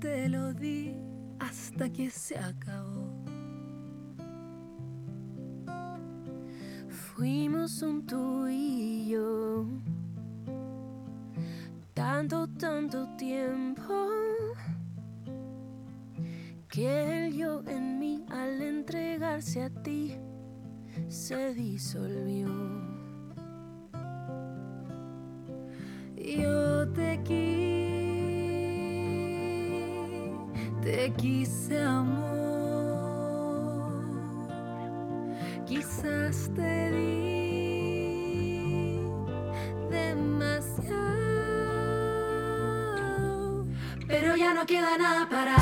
te lo di hasta que se acabó. Fuimos un tú y yo, tanto, tanto tiempo, que el yo en mí al entregarse a ti se disolvió. Quise amor. Quizás te di demasiado, pero ya no queda nada para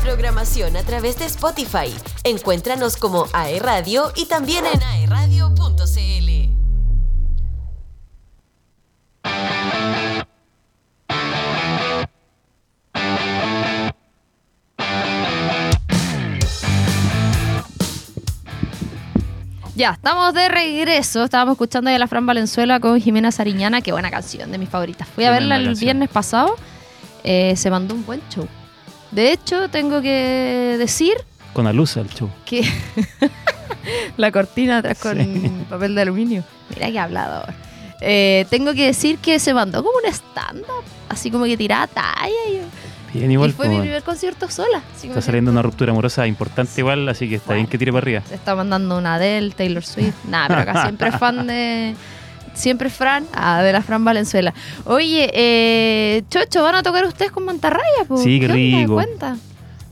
programación a través de Spotify. Encuéntranos como AE Radio y también en aeradio.cl. Ya, estamos de regreso. Estábamos escuchando ahí a la Fran Valenzuela con Jimena Sariñana. Qué buena canción, de mis favoritas. Fui a verla el canción. viernes pasado. Eh, se mandó un buen show. De hecho, tengo que decir Con Alusa el show. que la cortina atrás con Sí. papel de aluminio. Mira que hablador. Eh, tengo que decir que se mandó como un stand-up, así como que tiraba talla. Y, Bien, igual. y fue mi como- primer concierto sola. está que- saliendo una ruptura amorosa importante igual, así que está Bueno. bien que tire para arriba. Se está mandando una Adele, Taylor Swift. Nada, pero acá siempre es fan de. Siempre Fran, ah, de la Fran Valenzuela. Oye, eh, Chocho, ¿van a tocar ustedes con Mantarraya? po? Sí, qué onda? rico. Cuenta.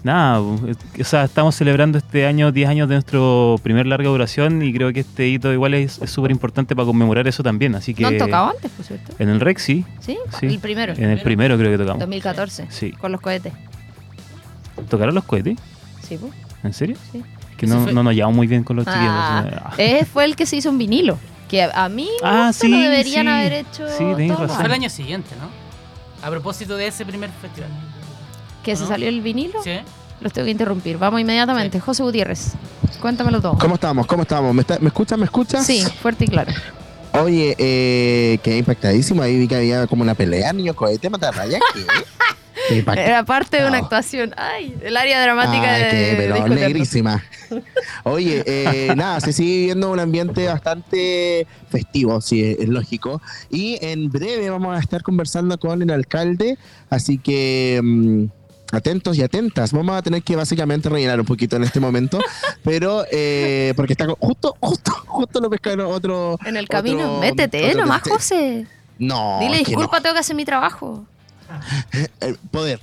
Nada, o sea, estamos celebrando este año 10 años de nuestro primer larga duración y creo que este hito igual es súper importante para conmemorar eso también, así que... ¿No han tocado antes, por cierto? En el Rex sí, ¿Sí? Sí. El primero. en el primero creo que tocamos. 2014. Sí. Con los cohetes. ¿Tocaron los cohetes? Sí, po. ¿En serio? Sí. Que no, fue- no nos llevamos muy bien con los chiquillos. Ah, Ah. eh, fue el que se hizo un vinilo. Que a, mí Ah, sí, lo deberían sí. haber hecho. Sí, tenés razón. Fue el año siguiente, ¿no? A propósito de ese primer festival. Que se ¿No? salió el vinilo. ¿Sí? Los tengo que interrumpir. Vamos inmediatamente. José Gutiérrez, cuéntamelo todo. ¿Cómo estamos? ¿Cómo estamos? ¿Me, está- ¿me escuchas? ¿Me escuchas? Sí, fuerte y claro. Oye, eh, quedé impactadísimo. Ahí vi que había como una pelea, niño cohete, matarraya. ¿Qué? Era parte de una No. actuación. Ay, el área dramática Ay, de. qué, pero Eterno. negrísima. Oye, eh, nada, se sigue viendo un ambiente bastante festivo, sí, es, lógico. Y en breve vamos a estar conversando con el alcalde, así que mm, atentos y atentas. Vamos a tener que básicamente rellenar un poquito en este momento, pero eh, porque está justo, justo, justo lo pescaron otro. En el camino, otro- métete, otro nomás, José. No, Dile disculpa, no. tengo que hacer mi trabajo. Eh, poder.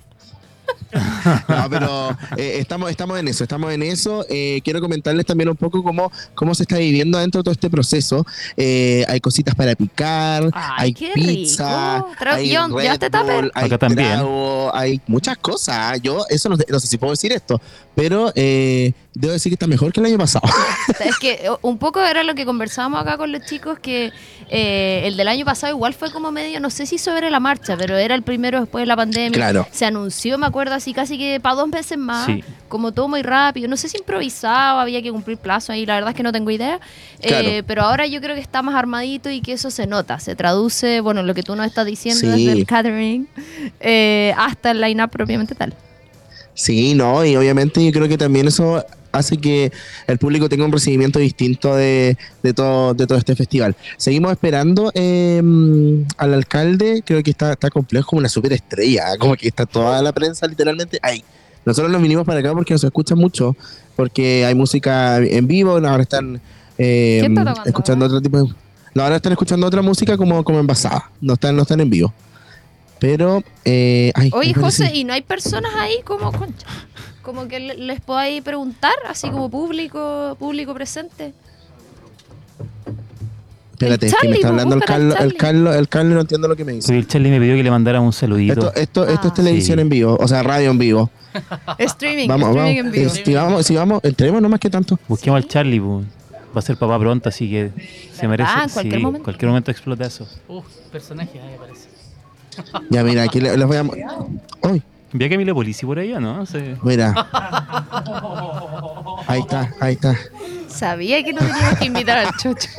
No, pero eh, estamos, estamos en eso, estamos en eso. Eh, quiero comentarles también un poco cómo, cómo se está viviendo dentro de todo este proceso. Eh, hay cositas para picar, Ay, hay qué pizza, rico. Tra- hay Red ¿llevaste tupper? Bull, hay Acá también. trago, hay muchas cosas. Yo eso no, no sé si puedo decir esto, pero eh, debo decir que está mejor que el año pasado. Es que eh, un poco era lo que conversábamos acá con los chicos, que eh, el del año pasado igual fue como medio, no sé si sobre la marcha, pero era el primero después de la pandemia. Claro. Se anunció, me acuerdo, así casi que para dos meses más, Sí. como todo muy rápido. No sé si improvisado, había que cumplir plazo ahí, la verdad es que no tengo idea. Eh, Claro. pero ahora yo creo que está más armadito y que eso se nota, se traduce, bueno, lo que tú nos estás diciendo desde el catering eh, hasta el line-up propiamente tal. Sí, no, y obviamente yo creo que también eso hace que el público tenga un recibimiento distinto de, de todo, de todo este festival. Seguimos esperando eh, al alcalde, creo que está, está complejo como una superestrella, como que está toda la prensa literalmente ahí. Nosotros nos vinimos para acá porque nos escucha mucho, porque hay música en vivo, ahora están eh, ¿Quién está tocando escuchando ahora? otro tipo de... No, ahora están escuchando otra música como, como envasada, no están, no están en vivo. Pero, eh, ay, Oye, José, ¿y no hay personas ahí como, concha, como que le- les podáis preguntar, así como público, público presente? Espérate, es que me Charlie, está hablando el Carlos, el. Carlos, el Carlos no entiendo lo que me dice. El Charlie me pidió que le mandara un saludito. Esto, esto, esto es Ah. televisión Sí. en vivo, o sea, radio en vivo. Streaming, Vamos, streaming vamos. en vivo. Eh, Si vamos, si vamos, entremos nomás que tanto. Busquemos al Charlie, pues. va a ser papá pronto, así que se merece. En cualquier sí, momento. cualquier momento explota eso. Uf, personaje, ahí aparece. Ya, mira, aquí le- les voy a. Uy, Envía que Emilio Polici por ahí, ¿o ¿no? Sí. mira. Ahí está, ahí está. Sabía que no teníamos que invitar al chocho.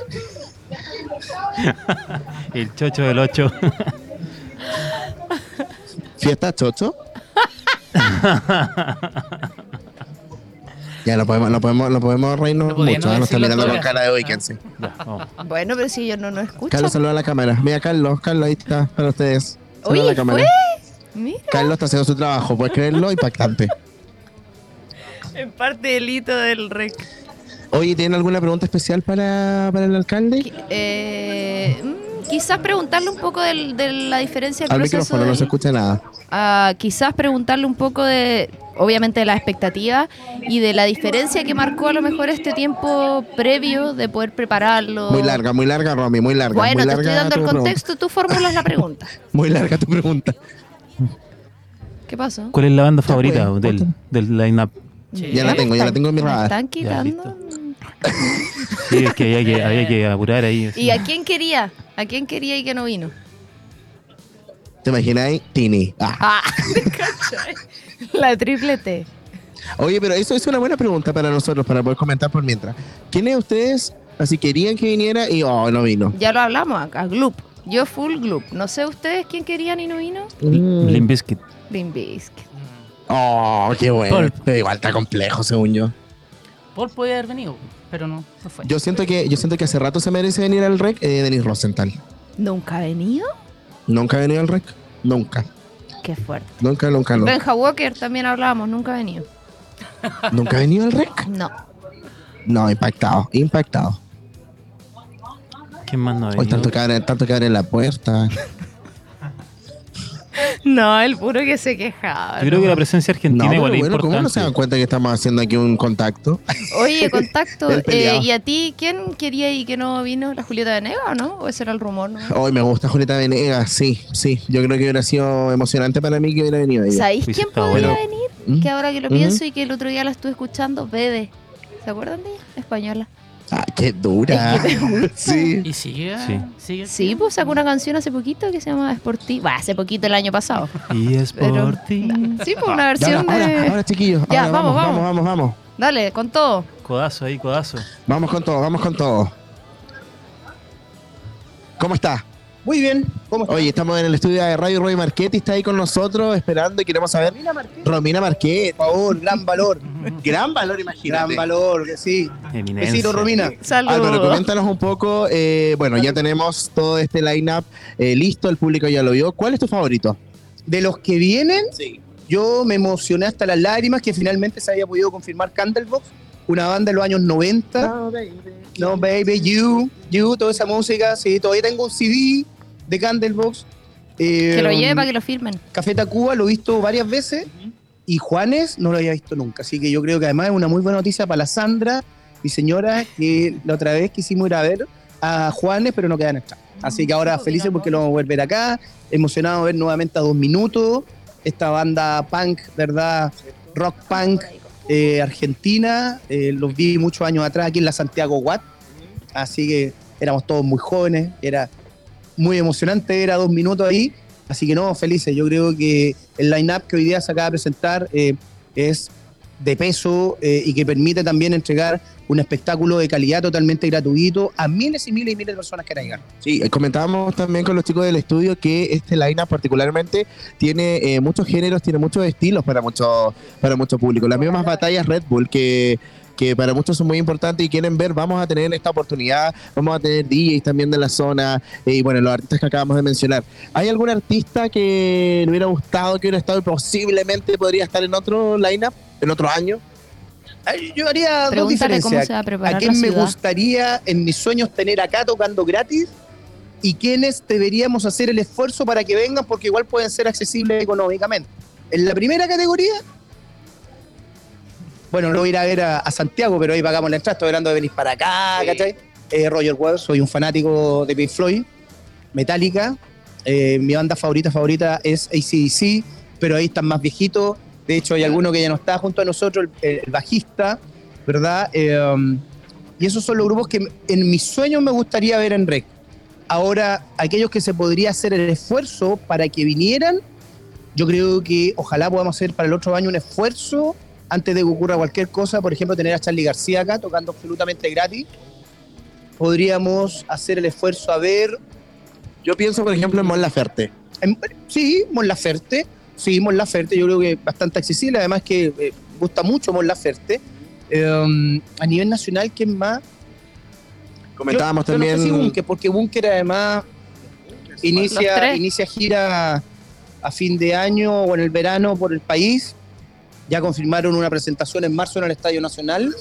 El chocho del 8. ¿Fiesta, chocho? ya, lo podemos, lo podemos, lo podemos reírnos No mucho. no ¿eh? Nos está mirando con cara de weekend. Bueno, pero si ellos no nos escuchan. Carlos, saluda a la cámara. Mira, Carlos, Carlos, ahí está, para ustedes. Saluda Oye, a la cámara. ¿fue? Mira, Carlos está haciendo su trabajo, puedes creerlo, impactante. en parte del hito del rec. Oye, ¿tienen alguna pregunta especial para, para el alcalde? Eh, mm, quizás preguntarle un poco del- de la diferencia del Al proceso. micrófono, no se escucha nada. Ah, quizás preguntarle un poco de, obviamente, de la expectativa y de la diferencia que marcó a lo mejor este tiempo previo de poder prepararlo. Muy larga, muy larga, Romy, muy larga. Bueno, muy te larga estoy dando el pregunta. contexto, tú formulas la pregunta. Muy larga tu pregunta. ¿Qué pasó? ¿Cuál es la banda favorita del, del line-up? Sí. Ya la tengo, ya la tengo en mi radar. están Ya, quitando. Sí, es que había que, había que apurar ahí. ¿Y a quién quería? ¿A quién quería y que no vino? ¿Te imagináis? Tini. Ah. Ah. La triple T. Oye, pero eso es una buena pregunta para nosotros, para poder comentar por mientras. ¿Quiénes de ustedes así querían que viniera y oh, no vino? Ya lo hablamos acá, Gloop. Yo full Gloop. No sé ustedes quién querían y no vino. Mm. Limp Bizkit. Limp Bizkit. Oh, qué bueno. Paul. Pero igual está complejo, según yo. Paul puede haber venido, pero no, no fue. Yo siento que, yo siento que hace rato se merece venir al rec eh, Denis Rosenthal. ¿Nunca ha venido? ¿Nunca ha venido al rec? Nunca. Qué fuerte. Nunca, nunca, no. Benja Walker también hablábamos, nunca ha venido. ¿Nunca ha venido al rec? No. No, impactado, impactado. ¿Quién más no ha Hoy tanto que abre, tanto que abre la puerta. No, el puro que se quejaba. Yo creo que la presencia argentina No, pero igual es bueno, ¿cómo no se dan importante. cuenta que estamos haciendo aquí un contacto? Oye, contacto. Eh. ¿Y a ti quién quería y que no vino? ¿La Julieta Venegas o no? ¿O ese era el rumor? No? Hoy me gusta Julieta Venegas, sí, sí. Yo creo que hubiera sido emocionante para mí que hubiera venido ella. ¿Sabéis quién podría bueno. venir? ¿Mm? Que ahora que lo pienso y que el otro día la estuve escuchando, Bede. ¿Se acuerdan de ella? Española. Ah, qué dura. Es que te gusta. Sí. ¿Y sigue? Sí. ¿Sigue? Sí, pues sacó una canción hace poquito que se llama Es por ti. Va, hace poquito el año pasado. Y es Pero, por ti. Sí, pues una Ya, versión ahora, de. ahora, ahora, chiquillos. Ya, ahora vamos, vamos, vamos. vamos, vamos, vamos. Dale, con todo. Codazo ahí, codazo. Vamos con todo, vamos con todo. ¿Cómo está? Muy bien, ¿cómo estás? Oye, estamos en el estudio de Radio Roy Marchetti, está ahí con nosotros esperando y queremos saber. Romina Marqués. Romina Marquet. Por favor, gran valor. Gran valor, imagínate. gran valor, que sí. Eminencia. Besito, Romina. Saludos. Álvaro, coméntanos un poco. eh, bueno, ya tenemos todo este line-up eh, listo, el público ya lo vio. ¿Cuál es tu favorito? De los que vienen, Sí. yo me emocioné hasta las lágrimas que finalmente se haya podido confirmar Candlebox, una banda de los años 90. No, baby, you, you, toda esa música. Sí, todavía tengo un CD de Candlebox. Eh, Que lo lleve para que lo firmen. Café Tacuba lo he visto varias veces Y Juanes no lo había visto nunca, así que yo creo que además es una muy buena noticia para la Sandra, mi señora, que la otra vez quisimos ir a ver a Juanes, pero no quedan entradas. Así que ahora felices porque lo vamos a volver acá, emocionado de ver nuevamente a dos minutos, esta banda punk, ¿verdad? Rock punk eh, argentina, eh, los vi muchos años atrás aquí en la Santiago Watt, así que éramos todos muy jóvenes, era muy emocionante ver a dos minutos ahí, así que no, felices, yo creo que el line-up que hoy día se acaba de presentar eh, es de peso eh, y que permite también entregar un espectáculo de calidad totalmente gratuito a miles y miles y miles de personas que llegar. Sí, eh, comentábamos también con los chicos del estudio que este line particularmente tiene muchos géneros, tiene muchos estilos para mucho, para mucho público. Las mismas batallas Red Bull que que para muchos son muy importantes y quieren ver, vamos a tener esta oportunidad, vamos a tener DJs también de la zona eh, y bueno, los artistas que acabamos de mencionar. ¿Hay algún artista que le hubiera gustado, que hubiera estado y posiblemente podría estar en otro lineup, en otro año? Yo haría dos diferencias. a ¿A quién me gustaría en mis sueños tener acá tocando gratis? ¿Y quiénes deberíamos hacer el esfuerzo para que vengan? Porque igual pueden ser accesibles económicamente. En la primera categoría, bueno, no voy a ir a ver a, a Santiago, pero ahí pagamos la entrada. Estoy hablando de venir para acá, ¿cachai? Eh, Roger Waters, soy un fanático de Pink Floyd, Metallica. Eh, mi banda favorita favorita es ACDC, pero ahí están más viejitos. De hecho, hay alguno que ya no está junto a nosotros, el, el bajista, ¿verdad? Eh, y esos son los grupos que en mis sueños me gustaría ver en REC. Ahora, aquellos que se podría hacer el esfuerzo para que vinieran, yo creo que ojalá podamos hacer para el otro año un esfuerzo antes de que ocurra cualquier cosa. Por ejemplo, tener a Charlie García acá tocando absolutamente gratis. Podríamos hacer el esfuerzo a ver Yo pienso, por ejemplo, en Mon Laferte. en- sí, Mon Laferte. Sí, Mon Laferte, yo creo que es bastante accesible. Además que eh, gusta mucho Mon Laferte. Eh, a nivel nacional, ¿quién más? Comentábamos Yo- yo también. No sé si Bunker, porque Bunker además inicia gira a fin de año o en el verano por el país. Ya confirmaron una presentación en marzo en el Estadio Nacional.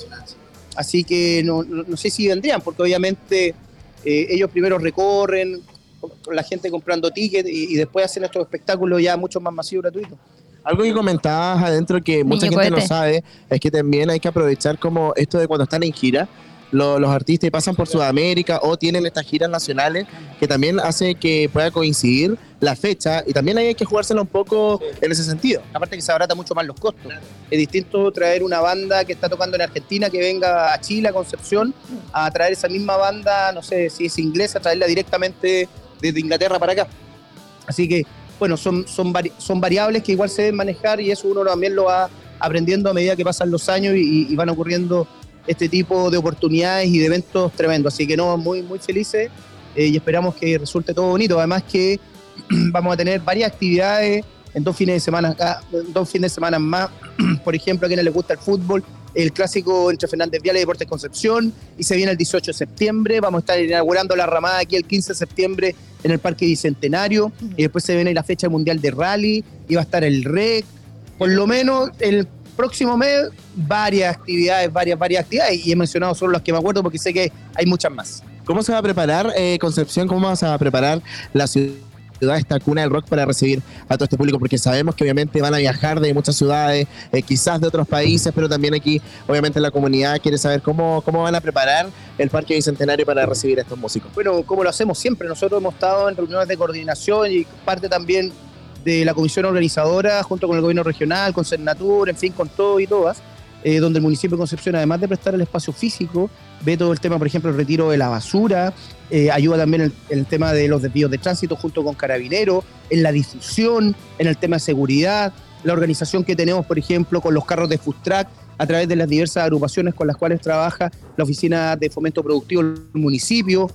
Así que no, no- no sé si vendrían, porque obviamente eh, ellos primero recorren, la gente comprando tickets y, y después hacen estos espectáculos ya mucho más masivos gratuitos. Algo que comentabas adentro que mucha Niño gente no cohete. sabe es que también hay que aprovechar como esto de cuando están en gira, lo- los artistas pasan por Sudamérica o tienen estas giras nacionales que también hace que pueda coincidir la fecha y también hay que jugársela un poco en ese sentido. Aparte que se abarata mucho más los costos. Es distinto traer una banda que está tocando en Argentina que venga a Chile, a Concepción, a traer esa misma banda, no sé si es inglesa, traerla directamente desde Inglaterra para acá. Así que, bueno, son, son, son variables que igual se deben manejar y eso uno también lo va aprendiendo a medida que pasan los años y van ocurriendo este tipo de oportunidades y de eventos tremendos. Así que no, muy, muy felices eh, y esperamos que resulte todo bonito. Además que vamos a tener varias actividades en dos fines de semana acá, dos fines de semana más. Por ejemplo, a quienes les gusta el fútbol, el clásico entre Fernández Vial y Deportes Concepción, y se viene el 18 de septiembre. Vamos a estar inaugurando la ramada aquí el 15 de septiembre en el Parque Bicentenario, y después se viene la fecha mundial de rally, y va a estar el REC. Por lo menos el próximo mes, varias actividades, varias, varias actividades, y he mencionado solo las que me acuerdo porque sé que hay muchas más. ¿Cómo se va a preparar, eh, Concepción? ¿Cómo vas a preparar la ciudad, esta cuna del rock, para recibir a todo este público? Porque sabemos que obviamente van a viajar de muchas ciudades, eh, quizás de otros países, pero también aquí, obviamente, la comunidad quiere saber cómo, cómo van a preparar el Parque Bicentenario para recibir a estos músicos. bueno, como lo hacemos siempre, nosotros hemos estado en reuniones de coordinación y parte también de la comisión organizadora, junto con el gobierno regional, con Cernatur, en fin, con todo y todas, eh, donde el municipio de Concepción, además de prestar el espacio físico, ve todo el tema, por ejemplo, el retiro de la basura, eh, ayuda también en el, tema de los desvíos de tránsito junto con carabineros, en la difusión, en el tema de seguridad, la organización que tenemos, por ejemplo, con los carros de Food Track, a través de las diversas agrupaciones con las cuales trabaja la Oficina de Fomento Productivo del municipio,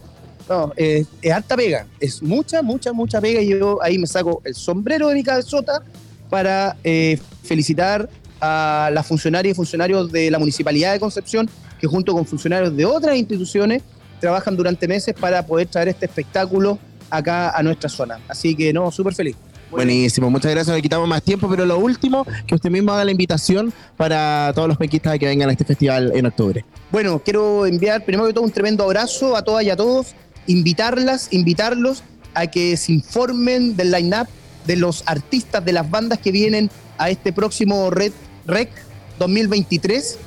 no, eh, es harta pega, es mucha, mucha, mucha pega y yo ahí me saco el sombrero de mi cabezota para eh, felicitar a las funcionarias y funcionarios de la Municipalidad de Concepción que junto con funcionarios de otras instituciones trabajan durante meses para poder traer este espectáculo acá a nuestra zona. Así que no, súper feliz. Buenísimo, muchas gracias, le quitamos más tiempo, pero lo último, que usted mismo haga la invitación para todos los penquistas que vengan a este festival en octubre. Bueno, quiero enviar primero que todo un tremendo abrazo a todas y a todos, invitarlas, invitarlos a que se informen del line-up de los artistas, de las bandas que vienen a este próximo Red Rec 2023,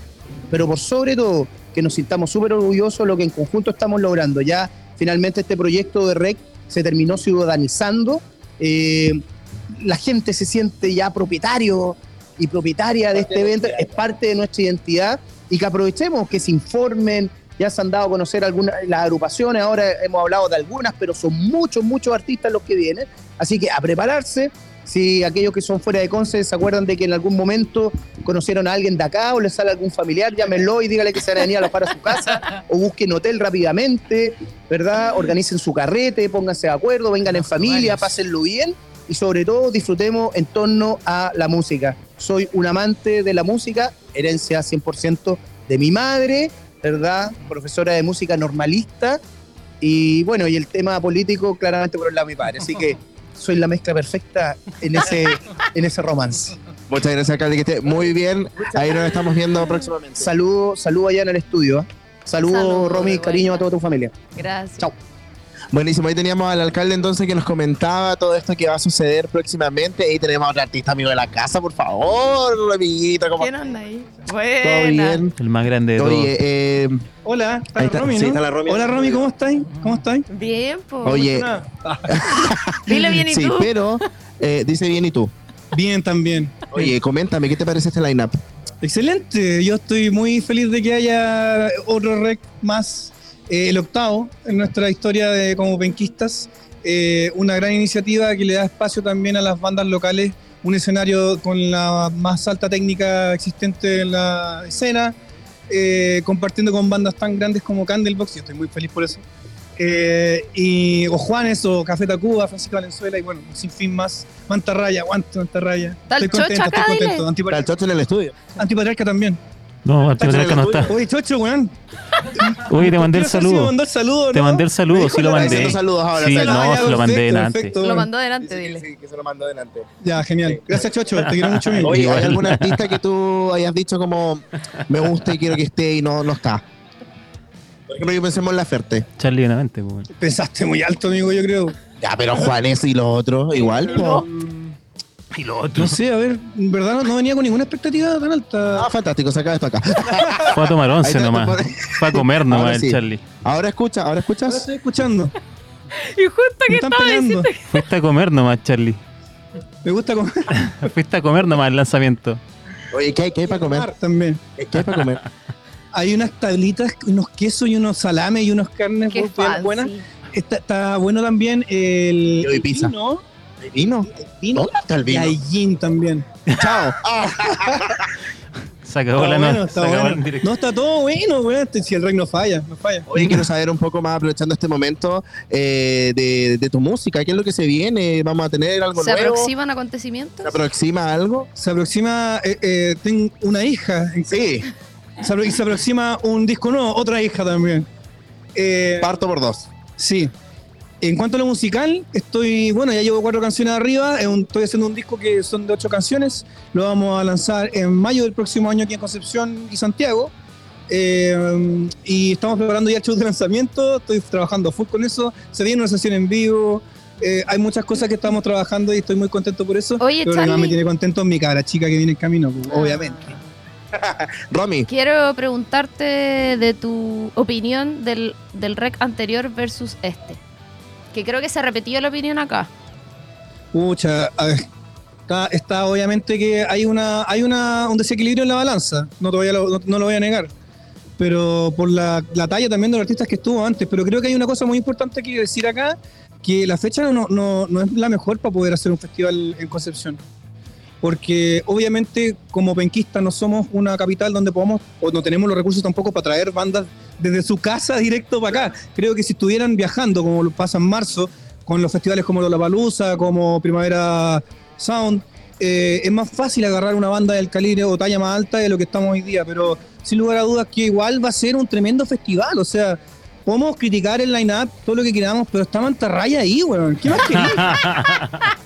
pero por sobre todo que nos sintamos súper orgullosos de lo que en conjunto estamos logrando. Ya finalmente este proyecto de Rec se terminó ciudadanizando. eh, la gente se siente ya propietario y propietaria de este evento, es parte de nuestra identidad y que aprovechemos, que se informen, ya se han dado a conocer algunas las agrupaciones, ahora hemos hablado de algunas, pero son muchos, muchos artistas los que vienen, así que a prepararse. Si aquellos que son fuera de Conce se acuerdan de que en algún momento conocieron a alguien de acá o les sale algún familiar, llámenlo y dígale que se van a venir a alojar a su casa o busquen hotel rápidamente, ¿verdad? Organicen su carrete, pónganse de acuerdo, vengan en familia, pásenlo bien y sobre todo disfrutemos en torno a la música. Soy un amante de la música, herencia 100% de mi madre, ¿verdad? Profesora de música normalista y bueno, y el tema político claramente por el lado de mi padre. Así que soy la mezcla perfecta en ese, en ese romance. Muchas gracias, alcalde, que esté muy bien. Ahí nos estamos viendo próximamente. Saludo, saludo allá en el estudio. ¿eh? Saludo, Saludo, Romy, cariño a toda tu familia. Gracias. Chao. Buenísimo, ahí teníamos al alcalde entonces que nos comentaba todo esto que va a suceder próximamente. Ahí tenemos a otro artista amigo de la casa, por favor, amiguita, ¿cómo ¿Quién anda ahí? ¿Todo Buena. bien? El más grande de todos. Oye, eh, Hola, está Ahí la está, Romy, sí, la Romy. Hola Romy, ¿cómo estáis? ¿Cómo estáis? Bien, po. oye, Dile bien y sí, tú. pero eh, dice bien y tú. Bien también. Oye, coméntame, ¿qué te parece este lineup? Excelente, yo estoy muy feliz de que haya otro rec más, eh, el octavo en nuestra historia de como penquistas. Eh, una gran iniciativa que le da espacio también a las bandas locales, un escenario con la más alta técnica existente en la escena, eh, compartiendo con bandas tan grandes como Candlebox, yo estoy muy feliz por eso. Eh, y o Juanes o Café Tacuba, Francisco Valenzuela y bueno, sin fin más. Mantarraya, aguante Mantarraya. Estoy contento, estoy contento. Chocho en el estudio. antipatriarca también. No, al patriarca no está. Oye, Chocho, weón. Oye, te mandé el saludo. mandó el saludo, Te ¿no? mandé el saludo, sí lo mandé. Haciendo saludos ahora. Sí, se lo- no, se lo mandé perfecto, delante. perfecto. Lo mandó delante, que dile. sí, que se lo mandó delante. Ya, genial. Gracias, Chocho. Te quiero mucho, amigo. Oye, ¿hay algún artista que tú hayas dicho como me gusta y quiero que esté y no, no está? Por ejemplo, yo pensemos en la Ferte. Charlie Benavente, pues. Pensaste muy alto, amigo, yo creo. Ya, pero Juanes y los otros, igual. po. Y lo otro. No sé, a ver, en verdad no, no venía con ninguna expectativa tan alta. Ah, fantástico, saca esto acá. Fue a tomar once nomás. Fue a comer nomás Ahora el sí. Charlie. Ahora escucha, ahora Ahora escuchas. estoy escuchando. Y justo que estaba diciendo Fuiste a comer nomás, Charlie. Me gusta comer. Fuiste a comer nomás el lanzamiento. Oye, ¿qué hay, qué hay para comer? También. ¿Qué hay para comer? Hay unas tablitas, unos quesos y unos salames y unos carnes fancy. buenas. Está, está bueno también el, el pizza. vino. ¿Vino? El vino. ¿Dónde está el Y vino? hay gin también. Chao. Ah, Se acabó Está la bueno, no- está se acabó bueno. el directo. No, está todo bueno, weón. Este- Si el rey no falla, no falla. Oye, quiero saber un poco más, aprovechando este momento, eh, de, de tu música. ¿Qué es lo que se viene? ¿Vamos a tener algo ¿Se nuevo? aproximan acontecimientos? ¿Se aproxima algo? Se aproxima, eh, eh, tengo una hija, Sí, se, apro- y se aproxima un disco nuevo, otra hija también. Eh, parto por dos. sí. En cuanto a lo musical, estoy, bueno, ya llevo cuatro canciones arriba, estoy haciendo un disco que son de ocho canciones, lo vamos a lanzar en mayo del próximo año aquí en Concepción y Santiago. Eh, y estamos preparando ya el show de lanzamiento, estoy trabajando full con eso, se viene una sesión en vivo, eh, hay muchas cosas que estamos trabajando y estoy muy contento por eso. Oye, Pero Charlie. me tiene contento mi cara chica que viene en camino, pues, Ah. obviamente. Romy, Quiero preguntarte de tu opinión del, del rec anterior versus este. Que creo que se repetió la opinión acá. Pucha, a ver, está, obviamente que hay una hay una, un desequilibrio en la balanza, no, te voy a no, no lo voy a negar, pero por la, la talla también de los artistas que estuvo antes, pero creo que hay una cosa muy importante que decir acá, que la fecha no, no, no es la mejor para poder hacer un festival en Concepción. Porque obviamente como penquistas no somos una capital donde podamos, o no tenemos los recursos tampoco para traer bandas desde su casa directo para acá. Creo que si estuvieran viajando, como lo pasa en marzo, con los festivales como Lollapalooza, como Primavera Sound, eh, es más fácil agarrar una banda del calibre o talla más alta de lo que estamos hoy día, pero sin lugar a dudas que igual va a ser un tremendo festival, o sea, podemos criticar el line-up, todo lo que queramos, pero está Mantarraya ahí, weón. ¿Qué más?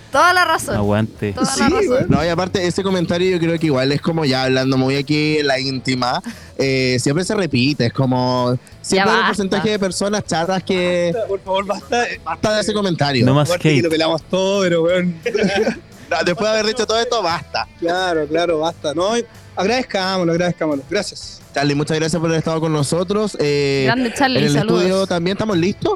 Toda la razón. Aguante. Toda Sí, la razón. bueno. No, y aparte, ese comentario yo creo que igual es como ya hablando muy aquí en la íntima, eh, siempre se repite, es como siempre hay un basta. porcentaje de personas chatas que Por favor, basta. basta de ese comentario. No más que lo pelamos todo, pero weón. No, Después de haber dicho todo esto, basta. Claro, claro, basta. No, agradezcámoslo, agradezcámoslo. Gracias. Charlie, muchas gracias por haber estado con nosotros. Eh, Grande Charlie, en el saludos. estudio también estamos listos.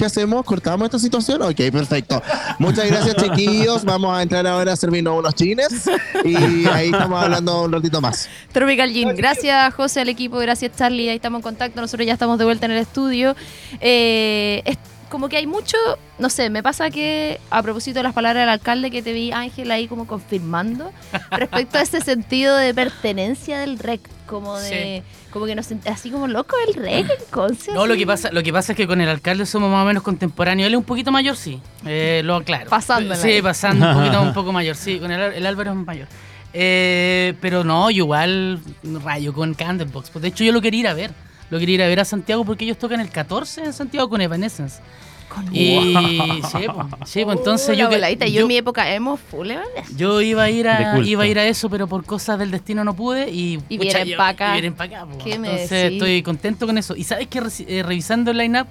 ¿Qué hacemos? ¿Cortamos esta situación? Ok, perfecto. Muchas gracias, chiquillos. Vamos a entrar ahora a servirnos unos chines y ahí estamos hablando un ratito más. Tropical Gin. Gracias, José, al equipo. Gracias, Charlie. Ahí estamos en contacto. Nosotros ya estamos de vuelta en el estudio. Eh, es como que hay mucho, no sé, me pasa que a propósito de las palabras del alcalde que te vi, Ángel, ahí como confirmando, respecto a ese sentido de pertenencia del REC, como de, como que nos así como loco el REC en Conce. No, lo que pasa, lo que pasa es que con el alcalde somos más o menos contemporáneos. Él es un poquito mayor, sí. Eh, lo aclaro. Pasándola Sí, pasando un poquito un poco mayor. Sí, con el, el Álvaro es mayor. Eh, pero no, yo igual rayo con Candlebox. Pues de hecho yo lo quería ir a ver. Lo quería ir a ver a Santiago porque ellos tocan el 14 en Santiago con Evanescence. Y sí, pues, sí, pues, entonces Uh, yo, voladita. yo, yo- en mi época emo full Evanescence. yo iba a ir a iba a ir a eso, pero por cosas del destino no pude y Y pucha, vienen yo- pa' acá. vienen acá, po. ¿Qué me Entonces decís? estoy contento con eso. Y sabes que eh, revisando el lineup,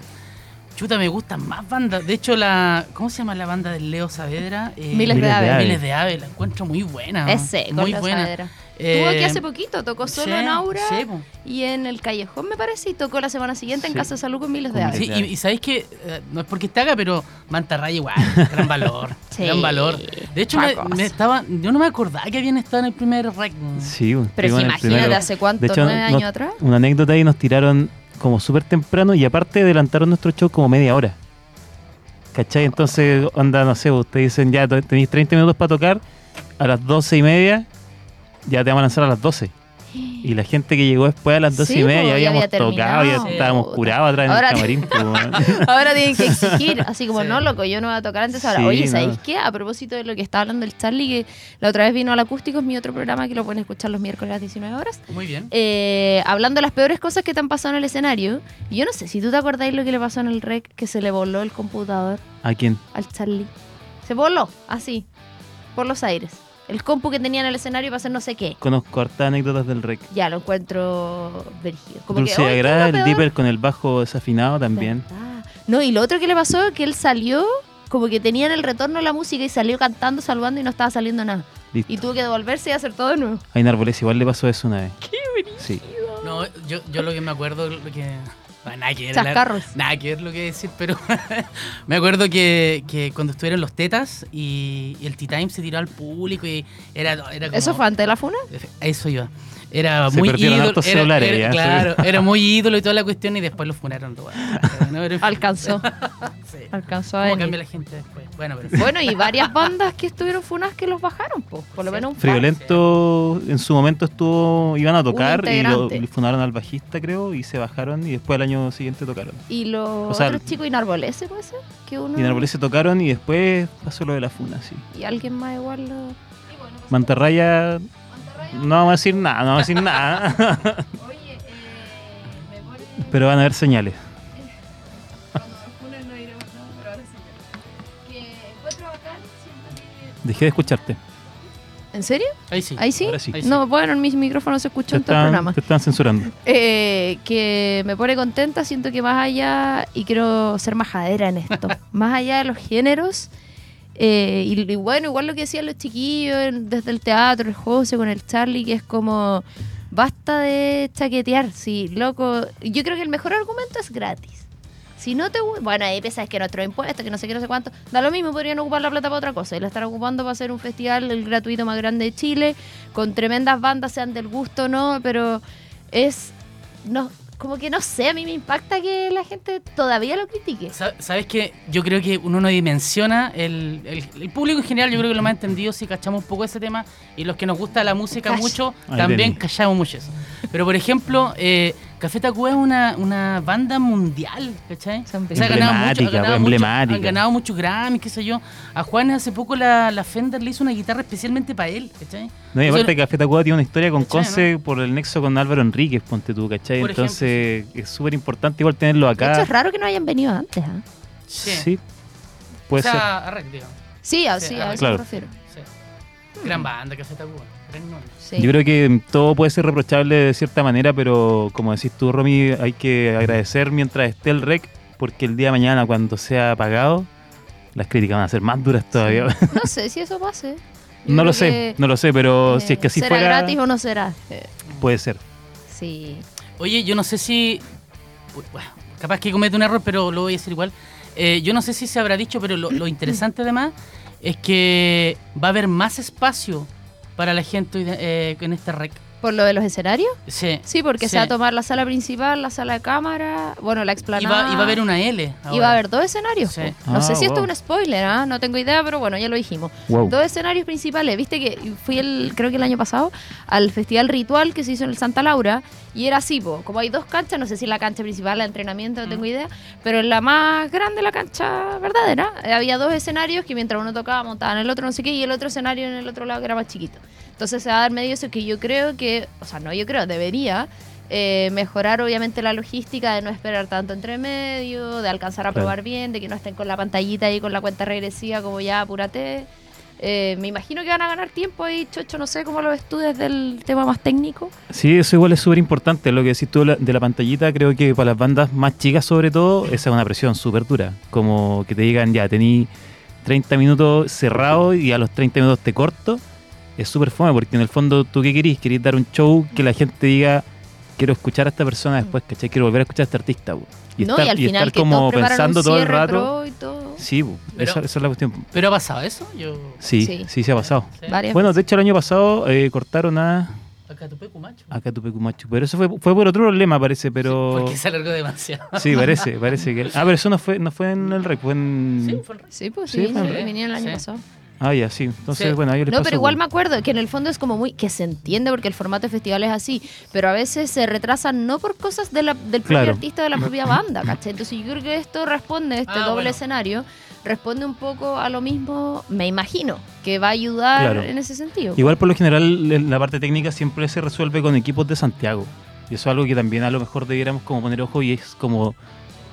chuta, me gustan más bandas. De hecho, la ¿cómo se llama la banda del Leo Saavedra? Eh, Miles de aves. Miles de aves, la encuentro muy buena. Ese, con muy buena. Saavedra. Eh, Estuvo aquí hace poquito, tocó solo sí, en Aura sí, y en el Callejón, me parece, y tocó la semana siguiente en Sí. Casa de Salud con miles de aves. Sí, y, y sabéis que eh, no es porque esté acá, pero Mantarraya igual, gran valor, Sí. gran valor. De hecho, me, estaba, yo no me acordaba que habían estado en el primer rec. Sí, Pero el imagínate primero. hace cuánto, De hecho, nueve no- años atrás. Una anécdota ahí nos tiraron como súper temprano y aparte adelantaron nuestro show como media hora. ¿Cachai? Entonces, onda, no sé, ustedes dicen ya te- tenéis 30 minutos para tocar, a las 12 y media ya te vamos a lanzar a las 12. Y la gente que llegó después a las 12 Sí, y media ya ya habíamos había tocado, ya estábamos Puta. curados atrás Ahora- en el camarín. Ahora tienen que exigir, así como, Sí. no, loco, yo no voy a tocar antes ahora. Sí, Oye, no. ¿sabéis qué? A propósito de lo que estaba hablando el Charlie, que la otra vez vino al Acústico, es mi otro programa que lo pueden escuchar los miércoles a las 19 horas. Muy bien. Eh, hablando de las peores cosas que te han pasado en el escenario. Y yo no sé si tú te acordáis lo que le pasó en el rec, que se le voló el computador ¿A quién? al Charlie. Se voló, así, por los aires. El compu que tenía en el escenario para hacer no sé qué. Conozco hartas anécdotas del rec. Ya lo encuentro brígido. Como Dulce que, y "Ay, ¿qué es Agrada, el peor?". Dipper con el bajo desafinado también. ¿Verdad? No, y lo otro que le pasó que él salió, como que tenía en el retorno la música y salió cantando, saludando y no estaba saliendo nada. Listo. Y tuvo que devolverse y hacer todo de nuevo. A Inarbolés igual le pasó eso una vez. ¡Qué Sí. No, yo, yo lo que me acuerdo, lo que. Nada que ver. La- Nada que ver lo que decir, pero me acuerdo que, que cuando estuvieron los tetas y, y el T-Time se tiró al público y era, era como. ¿Eso fue antes de la funa? Eso iba. Era Se muy perdieron ídolo. era- celulares era- ya, claro, era muy ídolo y toda la cuestión y después lo funaron. todo. No, pero- Alcanzó. Sí. Alcanzó a ¿Cómo cambia la gente después? Bueno, pero. Bueno, y varias bandas que estuvieron funas que los bajaron, po. por lo menos un. Friolento en su momento estuvo, iban a tocar y lo, fundaron al bajista creo y se bajaron y después al año siguiente tocaron. Y los O sea, otros chicos inarbolese, puede ser. Que uno. Tocaron y después pasó lo de la funa, sí. Y alguien más igual lo. Mantarraya, no vamos a decir nada, no vamos a decir nada. Oye, eh, me pone. Pero van a haber señales. Dejé de escucharte. ¿En serio? Ahí sí. ¿Ahí sí? Ahora sí. Ahí sí. No, bueno, en mi micrófono se escuchó Te en todo el están, programa. te están censurando. Eh, que me pone contenta, siento que más allá, y quiero ser majadera en esto, más allá de los géneros, eh, y, bueno, igual lo que decían los chiquillos desde el teatro, el José con el Charlie, que es como, basta de chaquetear, sí, loco, yo creo que el mejor argumento es gratis. Si no te bueno, ahí pensás que nuestros impuestos, que no sé qué, no sé cuánto, da lo mismo, podrían ocupar la plata para otra cosa. Y la están ocupando para hacer un festival el gratuito más grande de Chile, con tremendas bandas, sean del gusto o no, pero es. no Como que no sé, a mí me impacta que la gente todavía lo critique. Sa- Sabes que yo creo que uno no dimensiona el, el, el público en general, yo creo que lo más entendido si cachamos un poco ese tema y los que nos gusta la música mucho, Ahí también tení. callamos mucho eso. Pero por ejemplo, eh, Café Tacuba es una, una banda mundial, ¿cachai? O sea, ha ganado mucho- ha Emblemática, ganado mucho- emblemática. Han ganado muchos Grammys, qué sé yo. A Juan hace poco la, la Fender le hizo una guitarra especialmente para él, ¿cachai? No, y aparte Café Tacuba tiene una historia con ¿Cachai, Conce por el nexo con Álvaro Enríquez, ponte tú, ¿cachai? Por Entonces es súper importante igual tenerlo De hecho, acá. es raro que no hayan venido antes. ¿ah? Sí. Sí, o puede ser. sea, arre, digamos. Sí, así, Sí, a ah, eso claro. me refiero. Sí. Gran banda, Café Tacuba. Sí. Yo creo que todo puede ser reprochable de cierta manera, pero como decís tú, Romy, hay que agradecer mientras esté el rec, porque el día de mañana, cuando sea apagado, las críticas van a ser más duras todavía. No sé si eso pase. Yo no lo sé, no lo sé, pero eh, si es que así ¿Será fuera, gratis o no será? Eh, puede ser. sí. Oye, yo no sé si. Bueno, capaz que comete un error, pero lo voy a decir igual. Eh, yo no sé si se habrá dicho, pero lo, lo interesante además es que va a haber más espacio para la gente eh, en este rec. ¿Por lo de los escenarios? Sí. Sí, porque Sí. se va a tomar la sala principal, la sala de cámara, bueno, la Y explanada. va, y va a haber una L. Y va a ahora. haber dos escenarios. Sí. No Ah, sé si esto es un spoiler, ¿ah? no tengo idea, pero bueno, ya lo dijimos. Wow. Dos escenarios principales. Viste que fui el, creo que el año pasado, al festival ritual que se hizo en el Santa Laura. Y era así, po, como hay dos canchas, no sé si la cancha principal, la de entrenamiento, no tengo idea, pero en la más grande, la cancha verdadera, eh, había dos escenarios que mientras uno tocaba montaban el otro no sé qué, y el otro escenario en el otro lado que era más chiquito. Entonces se va a dar medio eso que yo creo que, o sea, no yo creo, debería eh, mejorar obviamente la logística de no esperar tanto entre medio, de alcanzar a Claro. probar bien, de que no estén con la pantallita ahí con la cuenta regresiva como ya apúrate. Eh, me imagino que van a ganar tiempo ahí, Chocho, no sé cómo lo ves tú desde el tema más técnico. Sí, eso igual es súper importante. Lo que decís tú de la- pantallita, creo que para las bandas más chicas, sobre todo, esa es una presión súper dura. Como que te digan, ya, tení 30 minutos cerrados y a los 30 minutos te corto. Es súper fome, porque en el fondo, ¿tú qué querís? Querís dar un show que la gente diga, quiero escuchar a esta persona después, ¿cachai? Quiero volver a escuchar a este artista. po". Y no, estar, y al y final estar que como pensando todo el rato. pro y todo. Sí, Pero- esa, esa es la cuestión. ¿Pero ha pasado eso? Yo. Sí, Sí. sí, se ha pasado. Sí. Bueno, de hecho, el año pasado eh, cortaron a, Acá tu pecu, macho. a Catupecu Machu. Pero eso fue, fue por otro problema, parece, pero... Porque se alargó demasiado. Sí, parece, parece que. Ah, pero eso no fue, no fue en el rec, fue en. Sí, fue el rey. Sí, pues Sí, sí, sí, vinieron el año sí. pasado. Ah, ya, sí. Entonces, Sí. bueno, ahí les No, pero igual me acuerdo que en el fondo es como muy que se entiende porque el formato de festival es así, pero a veces se retrasan no por cosas de la- del propio Claro. artista de la propia banda, ¿cachai? Entonces yo creo que esto responde, este Ah, doble bueno. escenario, responde un poco a lo mismo, me imagino, que va a ayudar Claro. en ese sentido. Igual por lo general la parte técnica siempre se resuelve con equipos de Santiago. Y eso es algo que también a lo mejor debiéramos como poner ojo y es como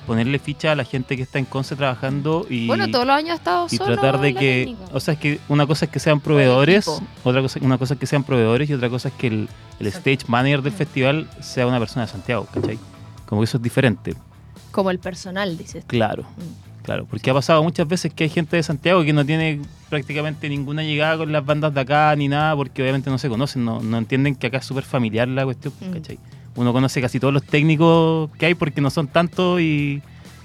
ponerle ficha a la gente que está en Conce trabajando y, bueno, todos los años ha estado y solo tratar de que, técnica. o sea, es que una cosa es que sean proveedores, otra cosa, una cosa es que sean proveedores y otra cosa es que el, el stage manager del festival sea una persona de Santiago, ¿cachai? Como que eso es diferente. Como el personal, dices. tú. Claro, Mm. claro, porque ha pasado muchas veces que hay gente de Santiago que no tiene prácticamente ninguna llegada con las bandas de acá ni nada, porque obviamente no se conocen, no, no entienden que acá es súper familiar la cuestión, Mm. ¿cachai? Uno conoce casi todos los técnicos que hay porque no son tantos y,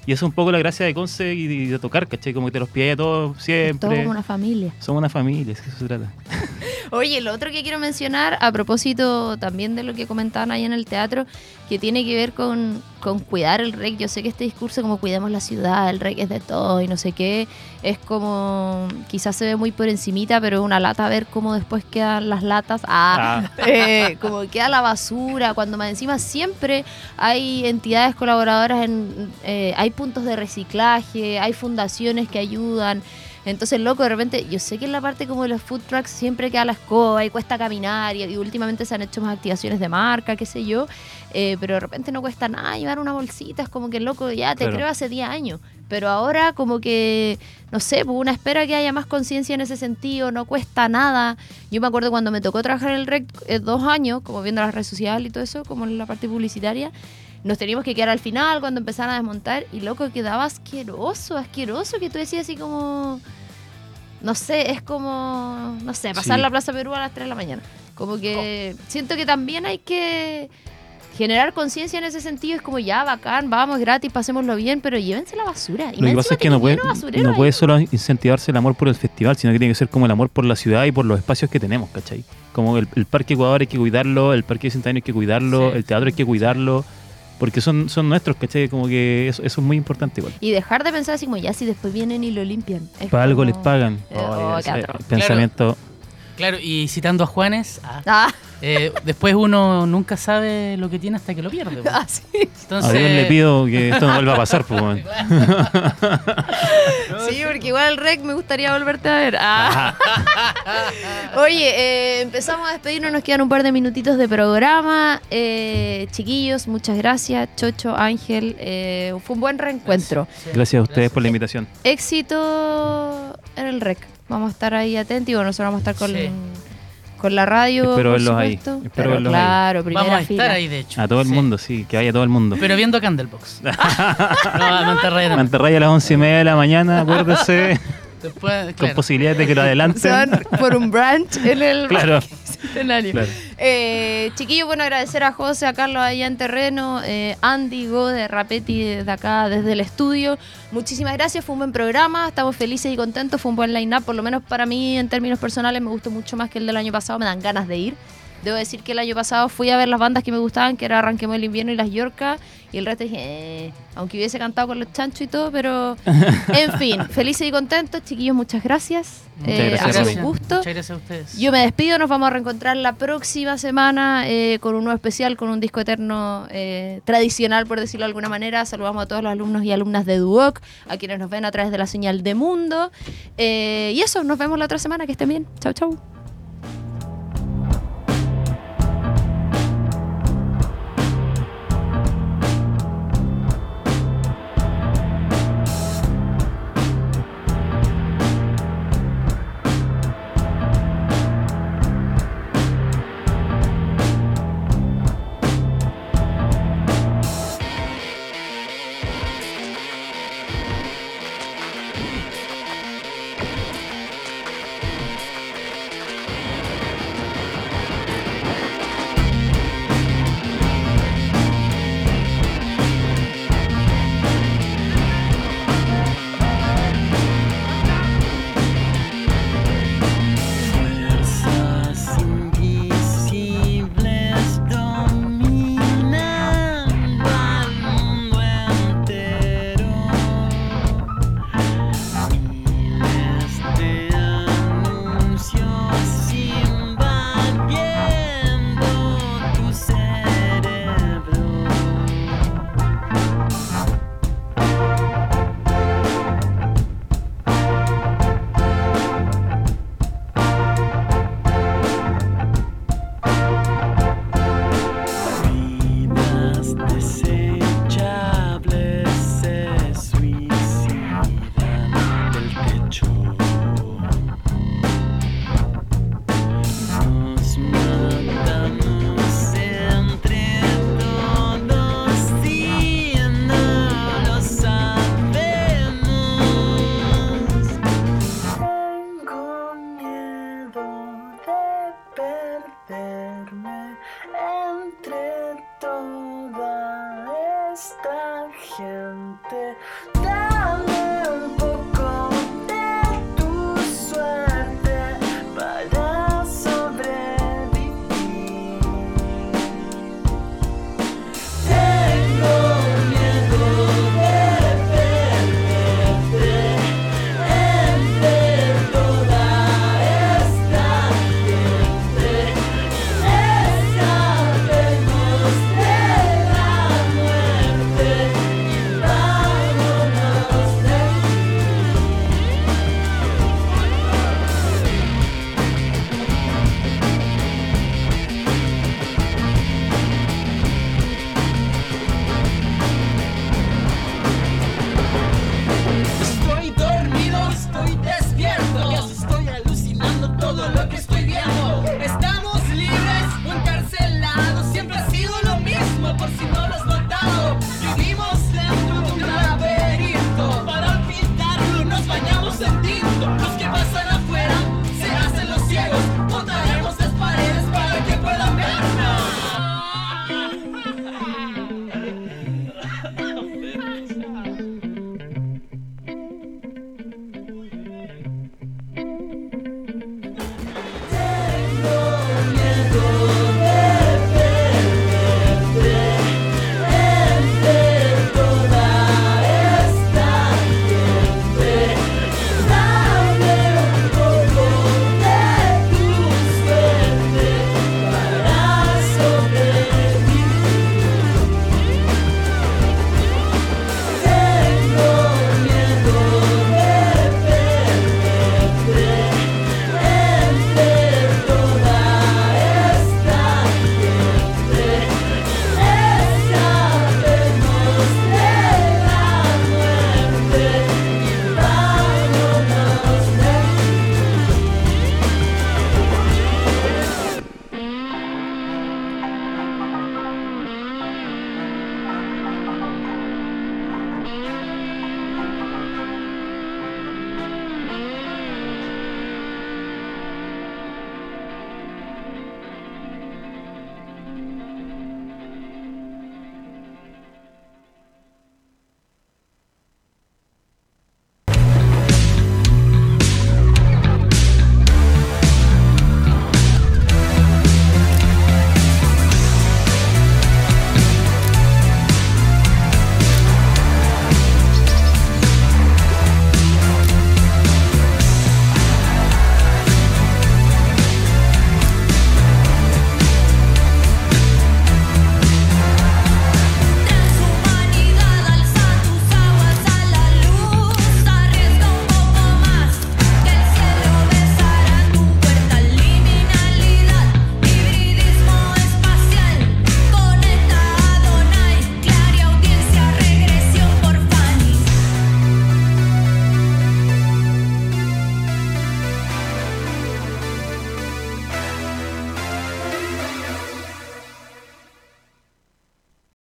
y eso es un poco la gracia de Conce y, y de tocar, ¿cachai? Como que te los pide a todos siempre. todo como una familia. Somos una familia, es que eso se trata. Oye, lo otro que quiero mencionar, a propósito también de lo que comentaban ahí en el teatro, que tiene que ver con, con cuidar el rec. Yo sé que este discurso como cuidemos la ciudad, el rec es de todo y no sé qué, es como, quizás se ve muy por encimita, pero una lata ver cómo después quedan las latas. Ah, eh, como queda la basura, cuando más encima siempre hay entidades colaboradoras, en, eh, hay puntos de reciclaje, hay fundaciones que ayudan. Entonces, loco, de repente, yo sé que en la parte como de los food trucks siempre queda la escoba y cuesta caminar y, y últimamente se han hecho más activaciones de marca, qué sé yo, eh, pero de repente no cuesta nada llevar una bolsita, es como que loco, ya te creo hace 10 años, pero ahora como que, no sé, pues una espera que haya más conciencia en ese sentido, no cuesta nada. Yo me acuerdo cuando me tocó trabajar en el REC eh, dos años, como viendo las redes sociales y todo eso, como en la parte publicitaria, nos teníamos que quedar al final cuando empezaron a desmontar y loco quedaba asqueroso, asqueroso que tú decías así como no sé, es como no sé, pasar Sí. la Plaza Perú a las 3 de la mañana. Como que siento que también hay que generar conciencia en ese sentido, es como ya bacán, vamos gratis, pasémoslo bien, pero llévense la basura. Y Lo que pasa es que no puede, no puede solo incentivarse el amor por el festival, sino que tiene que ser como el amor por la ciudad y por los espacios que tenemos, ¿cachai? Como el, el Parque Ecuador hay que cuidarlo, el Parque Bicentenario hay que cuidarlo, Sí, el teatro hay que cuidarlo, porque son, son nuestros, ¿cachai? Como que eso, eso es muy importante igual. Y dejar de pensar así como ya si después vienen y lo limpian. Es Para algo les pagan. Eh, oh, pensamiento. Claro, y citando a Juanes, ah, Ah, eh, después uno nunca sabe lo que tiene hasta que lo pierde. po. ah, sí. Entonces, A Dios le pido que esto no vuelva a pasar, pues, weón. Sí, porque igual el rec me gustaría volverte a ver. Ah. Oye, eh, empezamos a despedirnos, nos quedan un par de minutitos de programa. Eh, chiquillos, muchas gracias. Chocho, Ángel, eh, fue un buen reencuentro. Gracias a ustedes por la invitación. Éxito en el rec. Vamos a estar ahí atentos y bueno, nosotros vamos a estar con, Sí. con la radio. Espero por verlos ahí. Espero Pero verlos ahí. claro, primera Vamos a fila. estar ahí, de hecho. A todo el Sí. mundo, sí, que vaya todo el mundo. Pero viendo Candlebox. no, a Monterrey no. Manterraya a las once y media de la mañana, acuérdese, Después, con posibilidades de que lo Se adelanten. van por un brunch en el Claro. Centenario. Claro. Eh, chiquillos, bueno, agradecer a José, a Carlos allá en terreno, eh, Andy, Go de Rapetti desde acá, desde el estudio. Muchísimas gracias, fue un buen programa, estamos felices y contentos, fue un buen line-up, por lo menos para mí en términos personales me gustó mucho más que el del año pasado, me dan ganas de ir. Debo decir que el año pasado fui a ver las bandas que me gustaban, que era Arranquemos el invierno y las Yorca, y el resto dije, eh, aunque hubiese cantado con los chanchos y todo, pero en fin, felices y contentos, chiquillos, muchas gracias. Muchas Eh, gracias, ha sido Romy. un gusto. Muchas gracias a ustedes. Yo me despido, nos vamos a reencontrar la próxima semana eh, con un nuevo especial, con un disco eterno eh, tradicional, por decirlo de alguna manera. Saludamos a todos los alumnos y alumnas de Duoc, a quienes nos ven a través de la señal de Mundo. Eh, y eso, nos vemos la otra semana, que estén bien. Chau, chau. there.